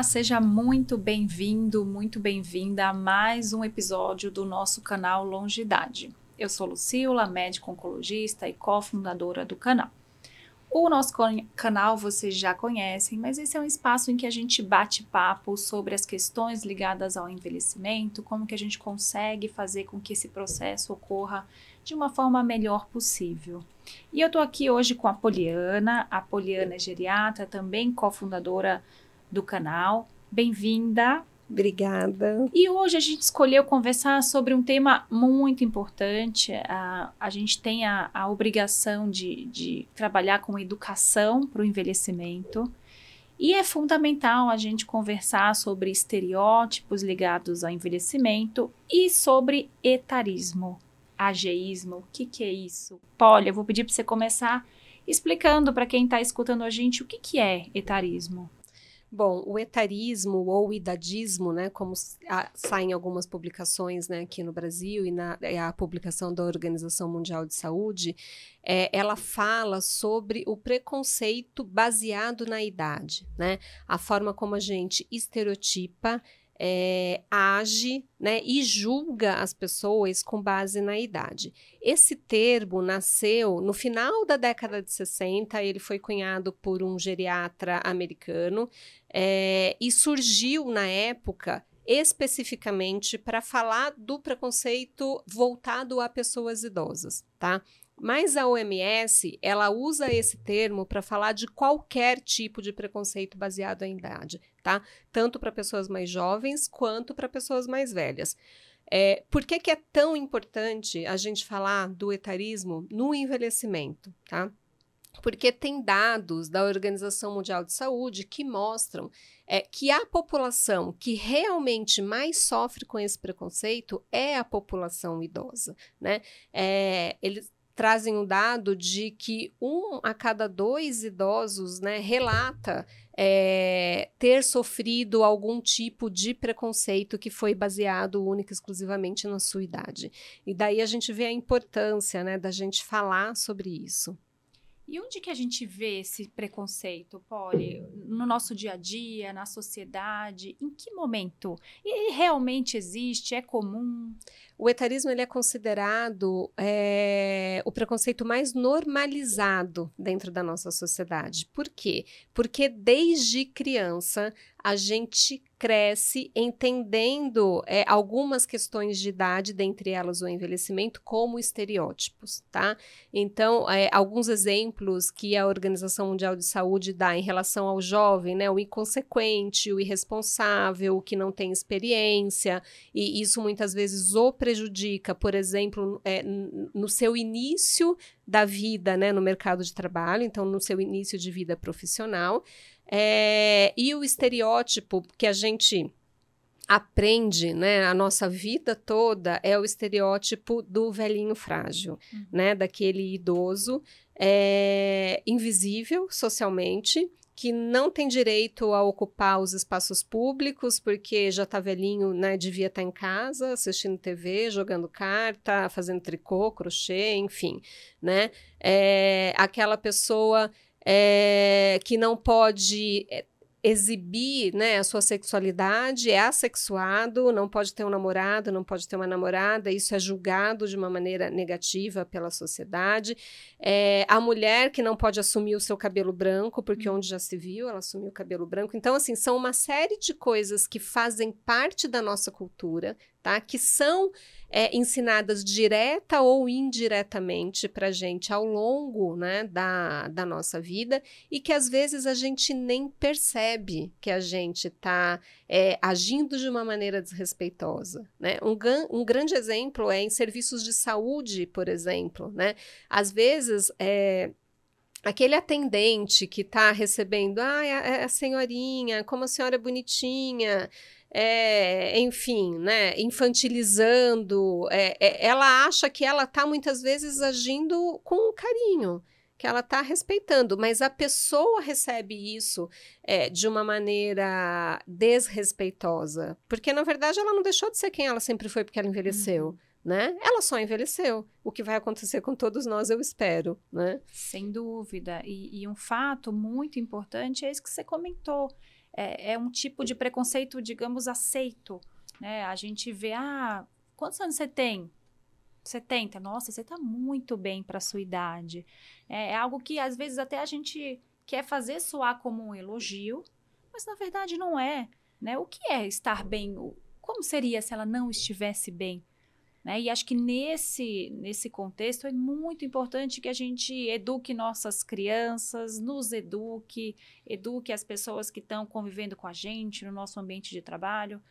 Olá, seja muito bem-vindo, muito bem-vinda a mais um episódio do nosso canal Longidade. Eu sou Lucila, médica oncologista e cofundadora do canal. O nosso canal vocês já conhecem, mas esse é um espaço em que a gente bate papo sobre as questões ligadas ao envelhecimento, como que a gente consegue fazer com que esse processo ocorra de uma forma melhor possível. E eu estou aqui hoje com a Poliana, a Poliana é geriatra, também cofundadora do canal. Bem-vinda. Obrigada. E hoje a gente escolheu conversar sobre um tema muito importante. A, a gente tem a, a obrigação de, de trabalhar com educação para o envelhecimento. E é fundamental a gente conversar sobre estereótipos ligados ao envelhecimento e sobre etarismo, ageísmo. O que, que é isso? Polly, eu vou pedir para você começar explicando para quem está escutando a gente o que, que é etarismo. Bom, o etarismo ou idadismo, né, como saem algumas publicações né, aqui no Brasil e na a publicação da Organização Mundial de Saúde, é, ela fala sobre o preconceito baseado na idade, né, a forma como a gente estereotipa é, age né, e julga as pessoas com base na idade. Esse termo nasceu no final da década de 60, ele foi cunhado por um geriatra americano é, e surgiu na época especificamente para falar do preconceito voltado a pessoas idosas, tá? Mas a OMS, ela usa esse termo para falar de qualquer tipo de preconceito baseado em idade, tá? Tanto para pessoas mais jovens quanto para pessoas mais velhas. É, por que, que é tão importante a gente falar do etarismo no envelhecimento, tá? Porque tem dados da Organização Mundial de Saúde que mostram é, que a população que realmente mais sofre com esse preconceito é a população idosa, né? É, eles trazem um dado de que um a cada dois idosos né, relata é, ter sofrido algum tipo de preconceito que foi baseado única e exclusivamente na sua idade. E daí a gente vê a importância né, da gente falar sobre isso. E onde que a gente vê esse preconceito, Polly? No nosso dia a dia, na sociedade? Em que momento? E realmente existe? É comum? O etarismo ele é considerado é, o preconceito mais normalizado dentro da nossa sociedade. Por quê? Porque desde criança a gente cresce entendendo é, algumas questões de idade, dentre elas o envelhecimento, como estereótipos, tá? Então, é, alguns exemplos que a Organização Mundial de Saúde dá em relação ao jovem, né? O inconsequente, o irresponsável, o que não tem experiência, e isso muitas vezes o prejudica, por exemplo, é, no seu início da vida, né, no mercado de trabalho, então no seu início de vida profissional. É, e o estereótipo que a gente aprende, né, a nossa vida toda é o estereótipo do velhinho frágil, uhum. né, daquele idoso é, invisível socialmente, que não tem direito a ocupar os espaços públicos porque já está velhinho, né, devia estar tá em casa assistindo TV, jogando carta, fazendo tricô, crochê, enfim, né, é, aquela pessoa é, que não pode é, exibir né, a sua sexualidade, é assexuado, não pode ter um namorado, não pode ter uma namorada, isso é julgado de uma maneira negativa pela sociedade. É, a mulher que não pode assumir o seu cabelo branco, porque hum. onde já se viu, ela assumiu o cabelo branco. Então, assim, são uma série de coisas que fazem parte da nossa cultura, tá? Que são é, ensinadas direta ou indiretamente para gente ao longo né, da, da nossa vida e que às vezes a gente nem percebe que a gente está é, agindo de uma maneira desrespeitosa. Né? Um, um grande exemplo é em serviços de saúde, por exemplo. Né? Às vezes, é, aquele atendente que está recebendo, ah, a senhorinha, como a senhora é bonitinha, é, enfim, né, infantilizando, é, é, ela acha que ela está muitas vezes agindo com carinho, que ela está respeitando, mas a pessoa recebe isso é, de uma maneira desrespeitosa, porque na verdade ela não deixou de ser quem ela sempre foi porque ela envelheceu. Uhum. Né? Ela só envelheceu. O que vai acontecer com todos nós, eu espero, né? Sem dúvida. E, e um fato muito importante é isso que você comentou é, é um tipo de preconceito, digamos, aceito. Né? A gente vê, ah, quantos anos você tem? 70, nossa, você está muito bem para sua idade. É, é, algo que às vezes até a gente quer fazer soar como um elogio, mas na verdade não é. Né? O que é estar bem? Como seria se ela não estivesse bem? Né? E acho que nesse, nesse contexto é muito importante que a gente eduque nossas crianças, nos eduque, eduque as pessoas que estão convivendo com a gente no nosso ambiente de trabalho.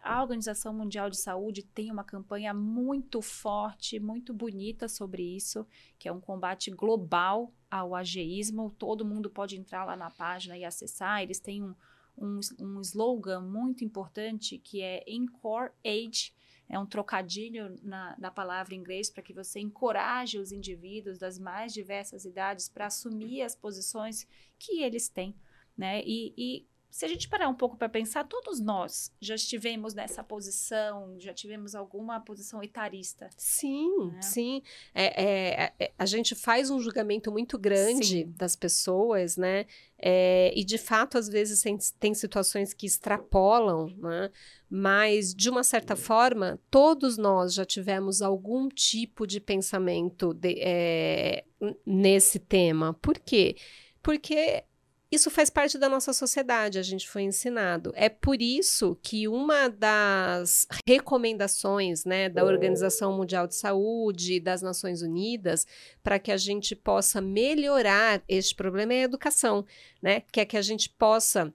A Organização Mundial de Saúde tem uma campanha muito forte, muito bonita sobre isso, que é um combate global ao ageísmo. Todo mundo pode entrar lá na página e acessar. Eles têm um, um, um slogan muito importante que é Encore Age, é um trocadilho na, na palavra em inglês para que você encoraje os indivíduos das mais diversas idades para assumir as posições que eles têm. Né? E, e se a gente parar um pouco para pensar, todos nós já estivemos nessa posição, já tivemos alguma posição etarista. Sim, né? sim. É, é, é, a gente faz um julgamento muito grande sim. das pessoas, né? É, e de fato, às vezes tem, tem situações que extrapolam, né? Mas, de uma certa forma, todos nós já tivemos algum tipo de pensamento de, é, nesse tema. Por quê? Porque isso faz parte da nossa sociedade, a gente foi ensinado. É por isso que uma das recomendações né, da Organização Mundial de Saúde, das Nações Unidas, para que a gente possa melhorar este problema é a educação, né? Que é que a gente possa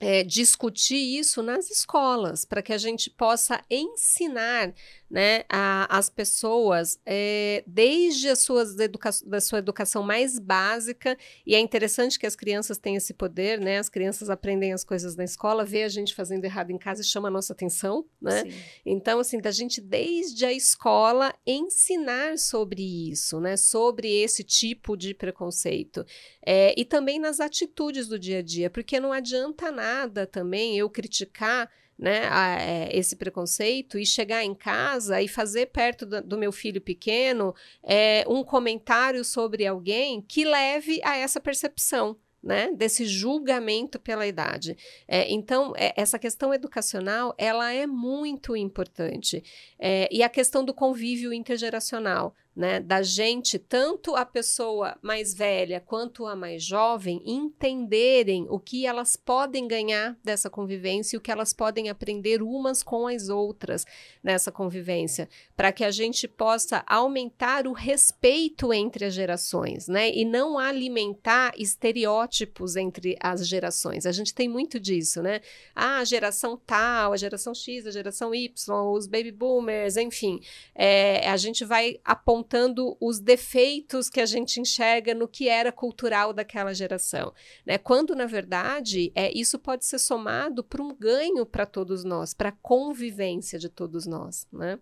é, discutir isso nas escolas, para que a gente possa ensinar né, a, as pessoas é, desde as suas educa da sua educação mais básica, e é interessante que as crianças têm esse poder, né? As crianças aprendem as coisas na escola, vê a gente fazendo errado em casa e chama a nossa atenção, né? Sim. Então, assim, da gente desde a escola ensinar sobre isso, né? Sobre esse tipo de preconceito. É, e também nas atitudes do dia a dia, porque não adianta nada também eu criticar né, a, é, esse preconceito e chegar em casa e fazer perto do, do meu filho pequeno é, um comentário sobre alguém que leve a essa percepção. Né, desse julgamento pela idade. É, então, é, essa questão educacional, ela é muito importante. É, e a questão do convívio intergeracional, né, da gente, tanto a pessoa mais velha quanto a mais jovem, entenderem o que elas podem ganhar dessa convivência e o que elas podem aprender umas com as outras nessa convivência, para que a gente possa aumentar o respeito entre as gerações, né, e não alimentar estereótipos entre as gerações. A gente tem muito disso, né? Ah, a geração tal, a geração X, a geração Y, os baby boomers, enfim, é, a gente vai apontar apontando os defeitos que a gente enxerga no que era cultural daquela geração, né? Quando na verdade é isso pode ser somado para um ganho para todos nós, para a convivência de todos nós, né?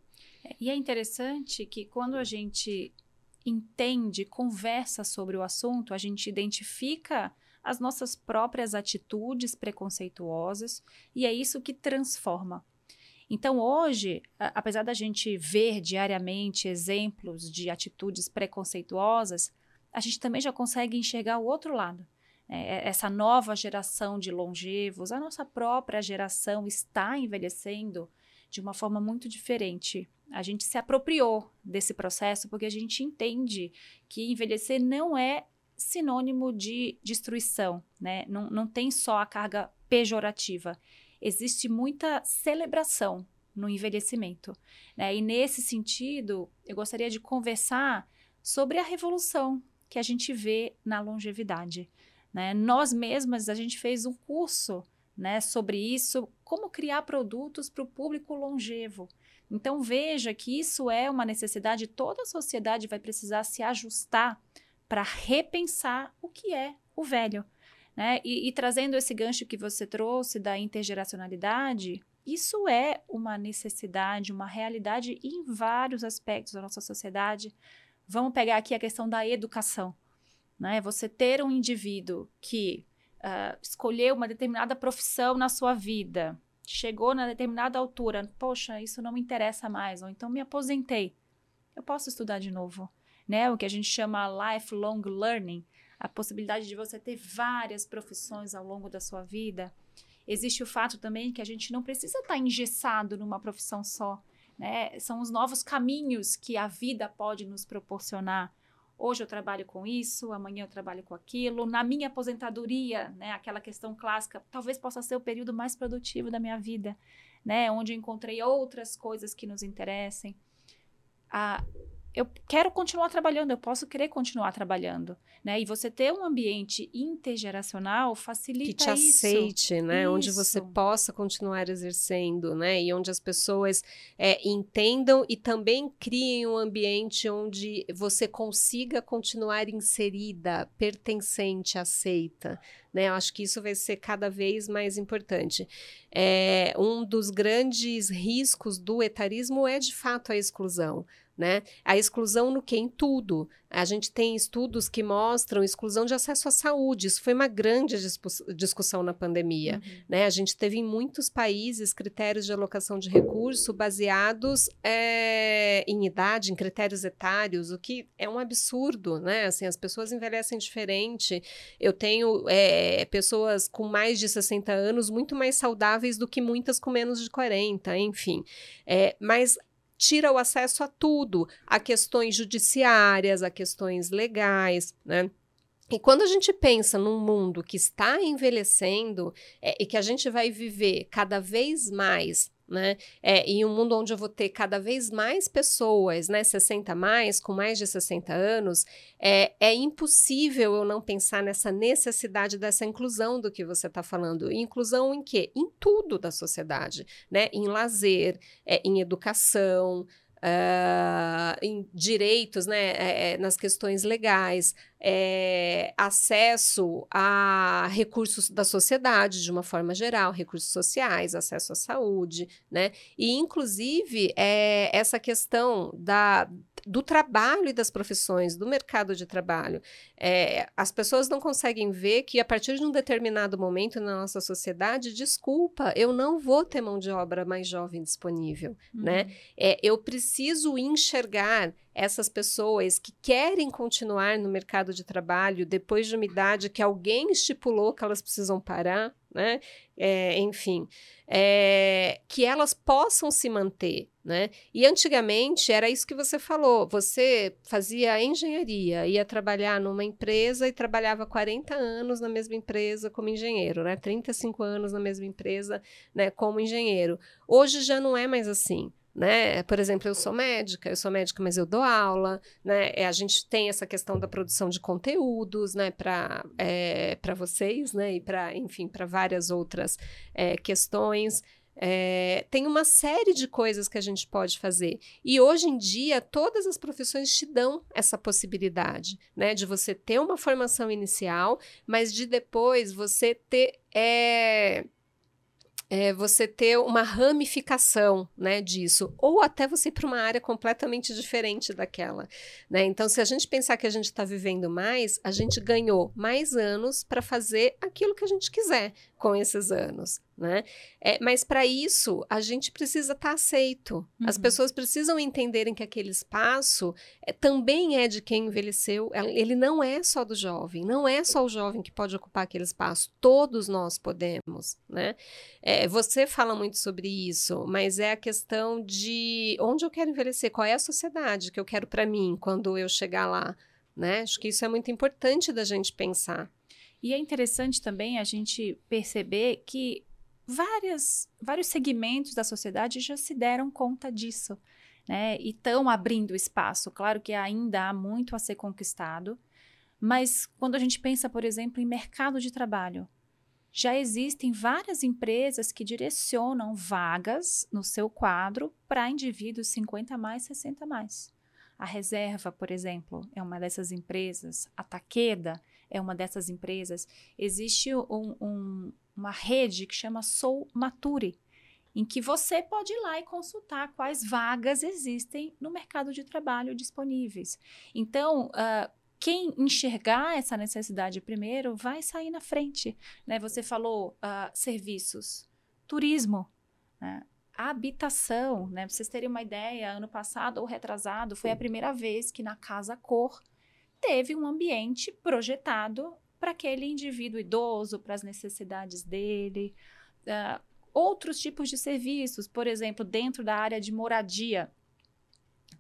E é interessante que quando a gente entende, conversa sobre o assunto, a gente identifica as nossas próprias atitudes preconceituosas e é isso que transforma. Então, hoje, apesar da gente ver diariamente exemplos de atitudes preconceituosas, a gente também já consegue enxergar o outro lado. É, essa nova geração de longevos, a nossa própria geração está envelhecendo de uma forma muito diferente. A gente se apropriou desse processo porque a gente entende que envelhecer não é sinônimo de destruição, né? Não, não tem só a carga pejorativa existe muita celebração no envelhecimento. Né? E nesse sentido, eu gostaria de conversar sobre a revolução que a gente vê na longevidade. Né? Nós mesmas, a gente fez um curso né, sobre isso, como criar produtos para o público longevo. Então veja que isso é uma necessidade, toda a sociedade vai precisar se ajustar para repensar o que é o velho. Né? E, e trazendo esse gancho que você trouxe da intergeracionalidade, isso é uma necessidade, uma realidade em vários aspectos da nossa sociedade. Vamos pegar aqui a questão da educação. Né? Você ter um indivíduo que uh, escolheu uma determinada profissão na sua vida, chegou na determinada altura, poxa, isso não me interessa mais, ou então me aposentei. Eu posso estudar de novo. Né? O que a gente chama lifelong learning a possibilidade de você ter várias profissões ao longo da sua vida. existe o fato também que a gente não precisa estar tá engessado numa profissão só. Né? São os novos caminhos que a vida pode nos proporcionar. Hoje eu trabalho com isso, amanhã eu trabalho com aquilo. Na minha aposentadoria, né, aquela questão clássica, talvez possa ser o período mais produtivo da minha vida, né, onde eu encontrei outras coisas que nos interessem. Ah, eu quero continuar trabalhando, eu posso querer continuar trabalhando, né? E você ter um ambiente intergeracional facilita que te isso. aceite, né? Isso. Onde você possa continuar exercendo, né? E onde as pessoas é, entendam e também criem um ambiente onde você consiga continuar inserida, pertencente, aceita. Né? Eu acho que isso vai ser cada vez mais importante. É, um dos grandes riscos do etarismo é de fato a exclusão né? A exclusão no que? Em tudo. A gente tem estudos que mostram exclusão de acesso à saúde. Isso foi uma grande discussão na pandemia. Uhum. Né? A gente teve em muitos países critérios de alocação de recurso baseados é, em idade, em critérios etários, o que é um absurdo, né? Assim, as pessoas envelhecem diferente. Eu tenho é, pessoas com mais de 60 anos muito mais saudáveis do que muitas com menos de 40, enfim. É, mas tira o acesso a tudo, a questões judiciárias, a questões legais, né? E quando a gente pensa num mundo que está envelhecendo é, e que a gente vai viver cada vez mais né? É, em um mundo onde eu vou ter cada vez mais pessoas, né, 60 mais, com mais de 60 anos, é, é impossível eu não pensar nessa necessidade dessa inclusão do que você está falando. Inclusão em quê? Em tudo da sociedade, né? Em lazer, é, em educação, uh, em direitos, né, é, é, nas questões legais, é, acesso a recursos da sociedade de uma forma geral, recursos sociais, acesso à saúde, né? E, inclusive, é, essa questão da, do trabalho e das profissões, do mercado de trabalho. É, as pessoas não conseguem ver que, a partir de um determinado momento na nossa sociedade, desculpa, eu não vou ter mão de obra mais jovem disponível, né? uhum. né? É, eu preciso enxergar essas pessoas que querem continuar no mercado de trabalho depois de uma idade que alguém estipulou que elas precisam parar, né? É, enfim, é, que elas possam se manter, né? E antigamente era isso que você falou: você fazia engenharia, ia trabalhar numa empresa e trabalhava 40 anos na mesma empresa como engenheiro, né? 35 anos na mesma empresa, né, como engenheiro. Hoje já não é mais assim né? Por exemplo, eu sou médica, eu sou médica, mas eu dou aula, né? É, a gente tem essa questão da produção de conteúdos, né? Para é, para vocês, né? E para, enfim, para várias outras é, questões. É, tem uma série de coisas que a gente pode fazer. E hoje em dia, todas as profissões te dão essa possibilidade, né? De você ter uma formação inicial, mas de depois você ter. É, é, você ter uma ramificação né, disso, ou até você ir para uma área completamente diferente daquela. Né? Então, se a gente pensar que a gente está vivendo mais, a gente ganhou mais anos para fazer aquilo que a gente quiser com esses anos né? É, mas para isso a gente precisa estar tá aceito. Uhum. As pessoas precisam entenderem que aquele espaço é, também é de quem envelheceu. Ele não é só do jovem, não é só o jovem que pode ocupar aquele espaço. Todos nós podemos, né? É, você fala muito sobre isso, mas é a questão de onde eu quero envelhecer, qual é a sociedade que eu quero para mim quando eu chegar lá, né? Acho que isso é muito importante da gente pensar. E é interessante também a gente perceber que várias, vários segmentos da sociedade já se deram conta disso, né? E estão abrindo espaço. Claro que ainda há muito a ser conquistado, mas quando a gente pensa, por exemplo, em mercado de trabalho, já existem várias empresas que direcionam vagas no seu quadro para indivíduos 50 mais, 60 mais. A Reserva, por exemplo, é uma dessas empresas. A Taqueda é uma dessas empresas. Existe um, um, uma rede que chama Sou Mature, em que você pode ir lá e consultar quais vagas existem no mercado de trabalho disponíveis. Então, uh, quem enxergar essa necessidade primeiro vai sair na frente. Né? Você falou uh, serviços, turismo, né? habitação. Né? Pra vocês terem uma ideia, ano passado ou retrasado foi a primeira vez que na Casa Cor teve um ambiente projetado para aquele indivíduo idoso, para as necessidades dele. uh, outros tipos de serviços, por exemplo, dentro da área de moradia.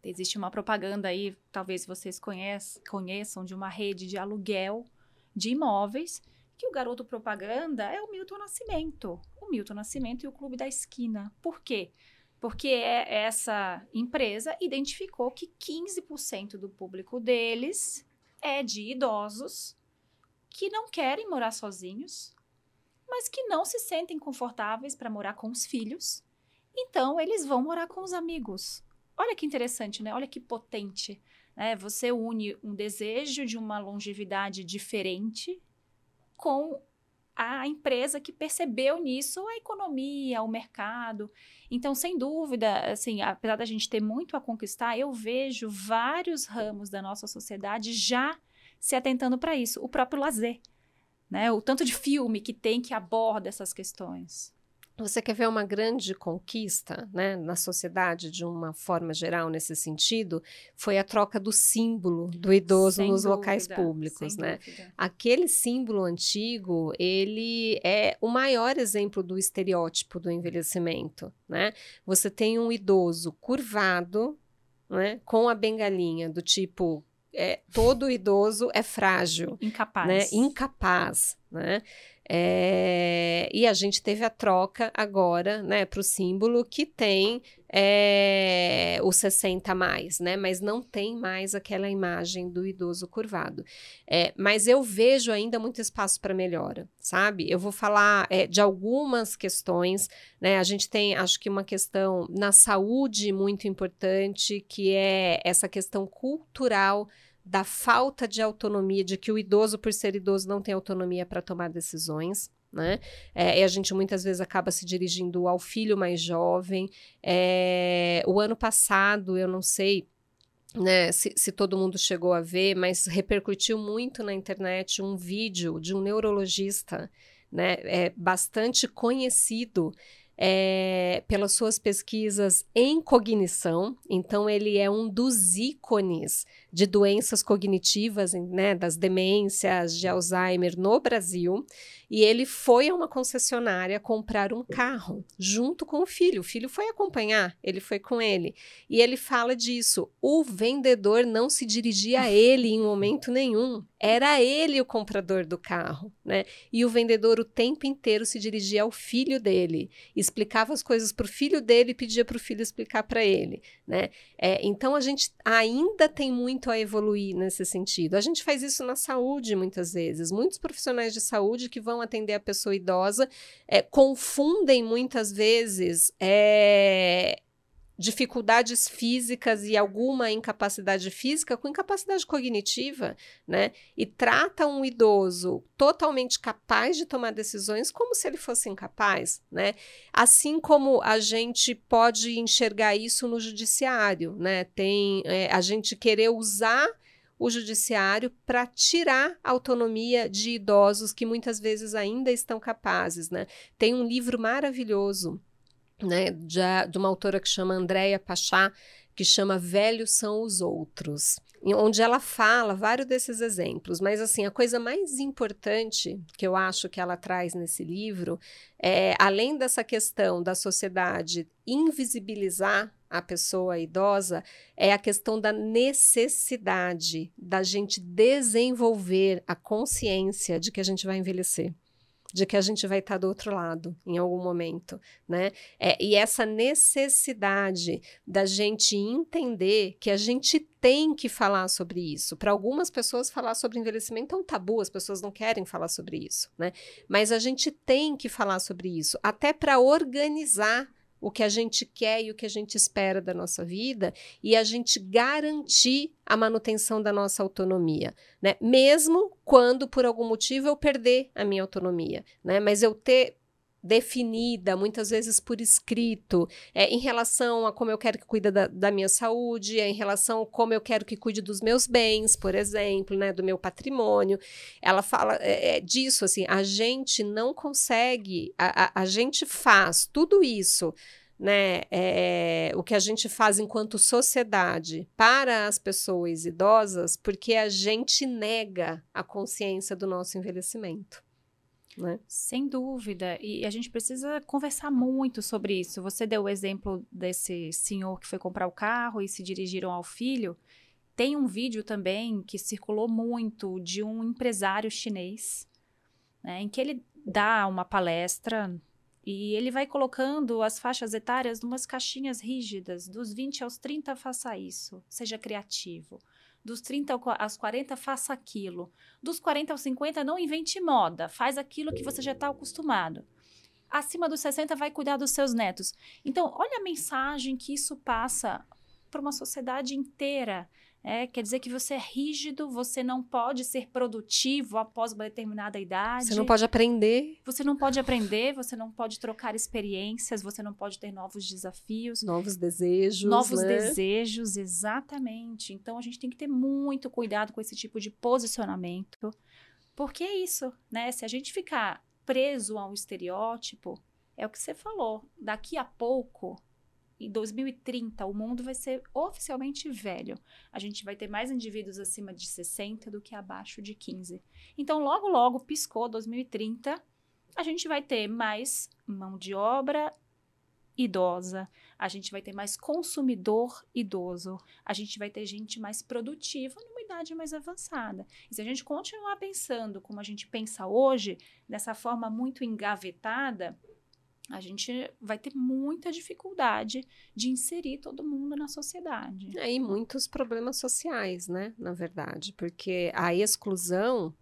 Existe uma propaganda aí, talvez vocês conheçam, de uma rede de aluguel de imóveis, que o garoto propaganda é o Milton Nascimento. O Milton Nascimento e o Clube da Esquina. Por quê? Porque é, essa empresa identificou que 15% do público deles é de idosos que não querem morar sozinhos, mas que não se sentem confortáveis para morar com os filhos. Então, eles vão morar com os amigos. Olha que interessante, né? Olha que potente. Né? Você une um desejo de uma longevidade diferente com a empresa que percebeu nisso a economia, o mercado. Então, sem dúvida, assim, apesar da gente ter muito a conquistar, eu vejo vários ramos da nossa sociedade já se atentando para isso. O próprio lazer né? O tanto de filme que tem que aborda essas questões. Você quer ver uma grande conquista né, na sociedade, de uma forma geral, nesse sentido? Foi a troca do símbolo do idoso sem nos dúvida, locais públicos. Né? Aquele símbolo antigo, ele é o maior exemplo do estereótipo do envelhecimento. Né? Você tem um idoso curvado, né, com a bengalinha, do tipo é, todo idoso é frágil. Incapaz. Né? Incapaz, né? É, e a gente teve a troca agora, né, para o símbolo que tem é, o 60 mais, né, mas não tem mais aquela imagem do idoso curvado. É, mas eu vejo ainda muito espaço para melhora, sabe? Eu vou falar é, de algumas questões, né? A gente tem, acho que uma questão na saúde muito importante, que é essa questão cultural da falta de autonomia, de que o idoso, por ser idoso, não tem autonomia para tomar decisões. Né? É, e a gente muitas vezes acaba se dirigindo ao filho mais jovem. É, o ano passado, eu não sei né, se, se, todo mundo chegou a ver, mas repercutiu muito na internet um vídeo de um neurologista né, é, bastante conhecido é, pelas suas pesquisas em cognição. Então, ele é um dos ícones de doenças cognitivas, né, das demências de Alzheimer no Brasil. E ele foi a uma concessionária comprar um carro junto com o filho. O filho foi acompanhar, ele foi com ele. E ele fala disso. O vendedor não se dirigia a ele em momento nenhum. Era ele o comprador do carro, né? E o vendedor o tempo inteiro se dirigia ao filho dele, explicava as coisas para o filho dele e pedia para o filho explicar para ele, né? É, então a gente ainda tem muito a evoluir nesse sentido. A gente faz isso na saúde muitas vezes. Muitos profissionais de saúde que vão atender a pessoa idosa é, confundem muitas vezes é, dificuldades físicas e alguma incapacidade física com incapacidade cognitiva, né? E trata um idoso totalmente capaz de tomar decisões como se ele fosse incapaz, né? Assim como a gente pode enxergar isso no judiciário, né? Tem é, a gente querer usar o judiciário para tirar a autonomia de idosos que muitas vezes ainda estão capazes, né? Tem um livro maravilhoso né, de, de uma autora que chama Andréia Pachá, que chama Velhos são os outros, onde ela fala vários desses exemplos. Mas, assim, a coisa mais importante que eu acho que ela traz nesse livro é, além dessa questão da sociedade invisibilizar a pessoa idosa, é a questão da necessidade da gente desenvolver a consciência de que a gente vai envelhecer de que a gente vai estar do outro lado em algum momento, né? É, e essa necessidade da gente entender que a gente tem que falar sobre isso. Para algumas pessoas, falar sobre envelhecimento é um tabu, as pessoas não querem falar sobre isso, né? Mas a gente tem que falar sobre isso, até para organizar o que a gente quer e o que a gente espera da nossa vida e a gente garantir a manutenção da nossa autonomia, né? Mesmo quando por algum motivo eu perder a minha autonomia, né? Mas eu ter definida, muitas vezes por escrito, é, em relação a como eu quero que cuide da, da, minha saúde, é, em relação a como eu quero que cuide dos meus bens, por exemplo, né, do meu patrimônio. Ela fala é, é disso, assim, a gente não consegue, a, a, a gente faz tudo isso né, é, o que a gente faz enquanto sociedade para as pessoas idosas, porque a gente nega a consciência do nosso envelhecimento. Né? Sem dúvida. E a gente precisa conversar muito sobre isso. Você deu o exemplo desse senhor que foi comprar o carro e se dirigiram ao filho. Tem um vídeo também que circulou muito de um empresário chinês, né, em que ele dá uma palestra e ele vai colocando as faixas etárias numas caixinhas rígidas. Dos 20 aos 30, faça isso. Seja criativo. Dos 30 aos 40, faça aquilo. Dos 40 aos 50, não invente moda. Faz aquilo que você já está acostumado. Acima dos 60, vai cuidar dos seus netos. Então, olha a mensagem que isso passa para uma sociedade inteira. É, quer dizer que você é rígido, você não pode ser produtivo após uma determinada idade. Você não pode aprender. Você não pode aprender, você não pode trocar experiências, você não pode ter novos desafios. Novos desejos. Novos né? desejos, exatamente. Então a gente tem que ter muito cuidado com esse tipo de posicionamento. Porque é isso, né? Se a gente ficar preso a um estereótipo, é o que você falou. Daqui a pouco em 2030 o mundo vai ser oficialmente velho. A gente vai ter mais indivíduos acima de 60 do que abaixo de 15. Então, logo, logo, piscou 2030, a gente vai ter mais mão de obra idosa, a gente vai ter mais consumidor idoso, a gente vai ter gente mais produtiva numa idade mais avançada. E se a gente continuar pensando como a gente pensa hoje, dessa forma muito engavetada, a gente vai ter muita dificuldade de inserir todo mundo na sociedade. É, e muitos problemas sociais, né? Na verdade, porque a exclusão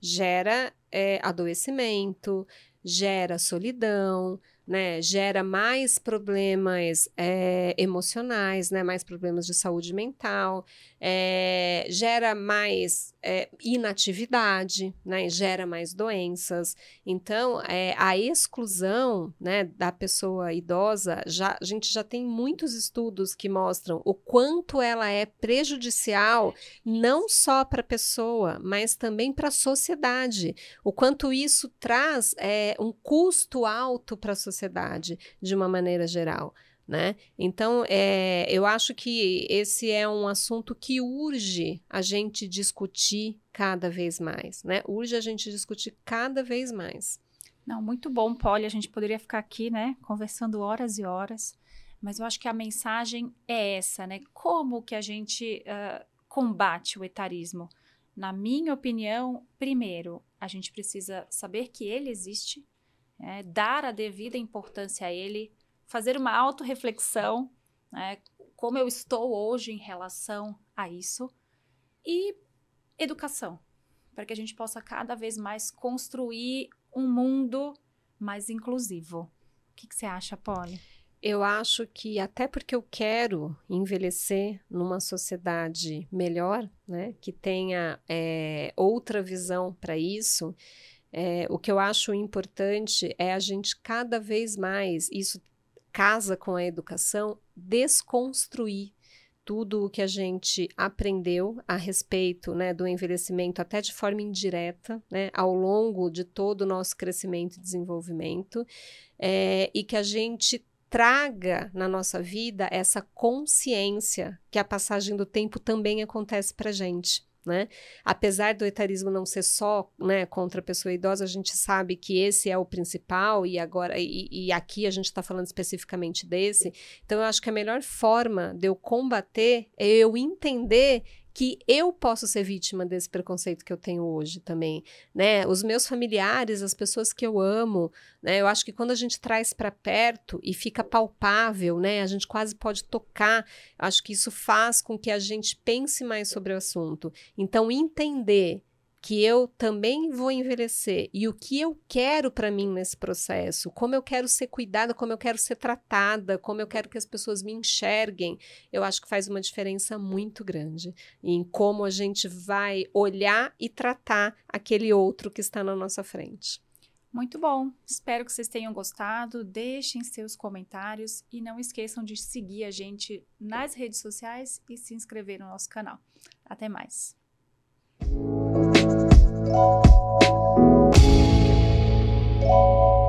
gera é, adoecimento, gera solidão, né, gera mais problemas é, emocionais, né, mais problemas de saúde mental, é, gera mais é, inatividade, né, gera mais doenças. Então, a exclusão né, da pessoa idosa, já, a gente já tem muitos estudos que mostram o quanto ela é prejudicial, não só para a pessoa, mas também para a sociedade, o quanto isso traz um custo alto para a sociedade sociedade de uma maneira geral. Né? Então, é, eu acho que esse é um assunto que urge a gente discutir cada vez mais, né? Urge a gente discutir cada vez mais. Não, muito bom, Polly. A gente poderia ficar aqui, né, conversando horas e horas, mas eu acho que a mensagem é essa, né? Como que a gente uh, combate o etarismo? Na minha opinião, primeiro, a gente precisa saber que ele existe, é, dar a devida importância a ele, fazer uma autorreflexão, né, como eu estou hoje em relação a isso, e educação, para que a gente possa cada vez mais construir um mundo mais inclusivo. O que, que você acha, Polly? Eu acho que até porque eu quero envelhecer numa sociedade melhor, né, que tenha é, outra visão para isso, é, o que eu acho importante é a gente cada vez mais, isso casa com a educação, desconstruir tudo o que a gente aprendeu a respeito né, do envelhecimento, até de forma indireta, né, ao longo de todo o nosso crescimento e desenvolvimento, é, e que a gente traga na nossa vida essa consciência que a passagem do tempo também acontece para gente né? Apesar do etarismo não ser só né, contra a pessoa idosa, a gente sabe que esse é o principal e agora e, e aqui a gente está falando especificamente desse. Então eu acho que a melhor forma de eu combater é eu entender que eu posso ser vítima desse preconceito que eu tenho hoje também, né? Os meus familiares, as pessoas que eu amo, né? Eu acho que quando a gente traz para perto e fica palpável, né? A gente quase pode tocar. Acho que isso faz com que a gente pense mais sobre o assunto. Então entender que eu também vou envelhecer e o que eu quero para mim nesse processo, como eu quero ser cuidada, como eu quero ser tratada, como eu quero que as pessoas me enxerguem, eu acho que faz uma diferença muito grande em como a gente vai olhar e tratar aquele outro que está na nossa frente. Muito bom. Espero que vocês tenham gostado. Deixem seus comentários e não esqueçam de seguir a gente nas redes sociais e se inscrever no nosso canal. Até mais. Thank you.